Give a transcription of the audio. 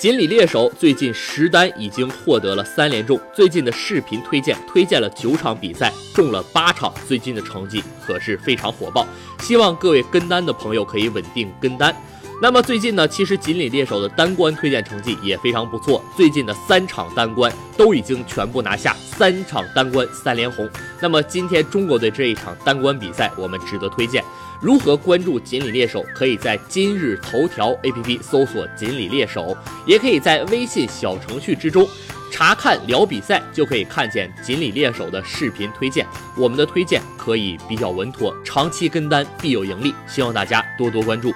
锦鲤猎手最近十单已经获得了三连中，最近的视频推荐推荐了九场比赛，中了八场，最近的成绩可是非常火爆。希望各位跟单的朋友可以稳定跟单。那么最近呢，其实锦鲤猎手的单关推荐成绩也非常不错，最近的三场单关都已经全部拿下，三场单关三连红。那么今天中国队这一场单关比赛，我们值得推荐。如何关注锦鲤猎手？可以在今日头条 APP 搜索“锦鲤猎手”，也可以在微信小程序之中查看聊比赛，就可以看见锦鲤猎手的视频推荐。我们的推荐可以比较稳妥，长期跟单必有盈利，希望大家多多关注。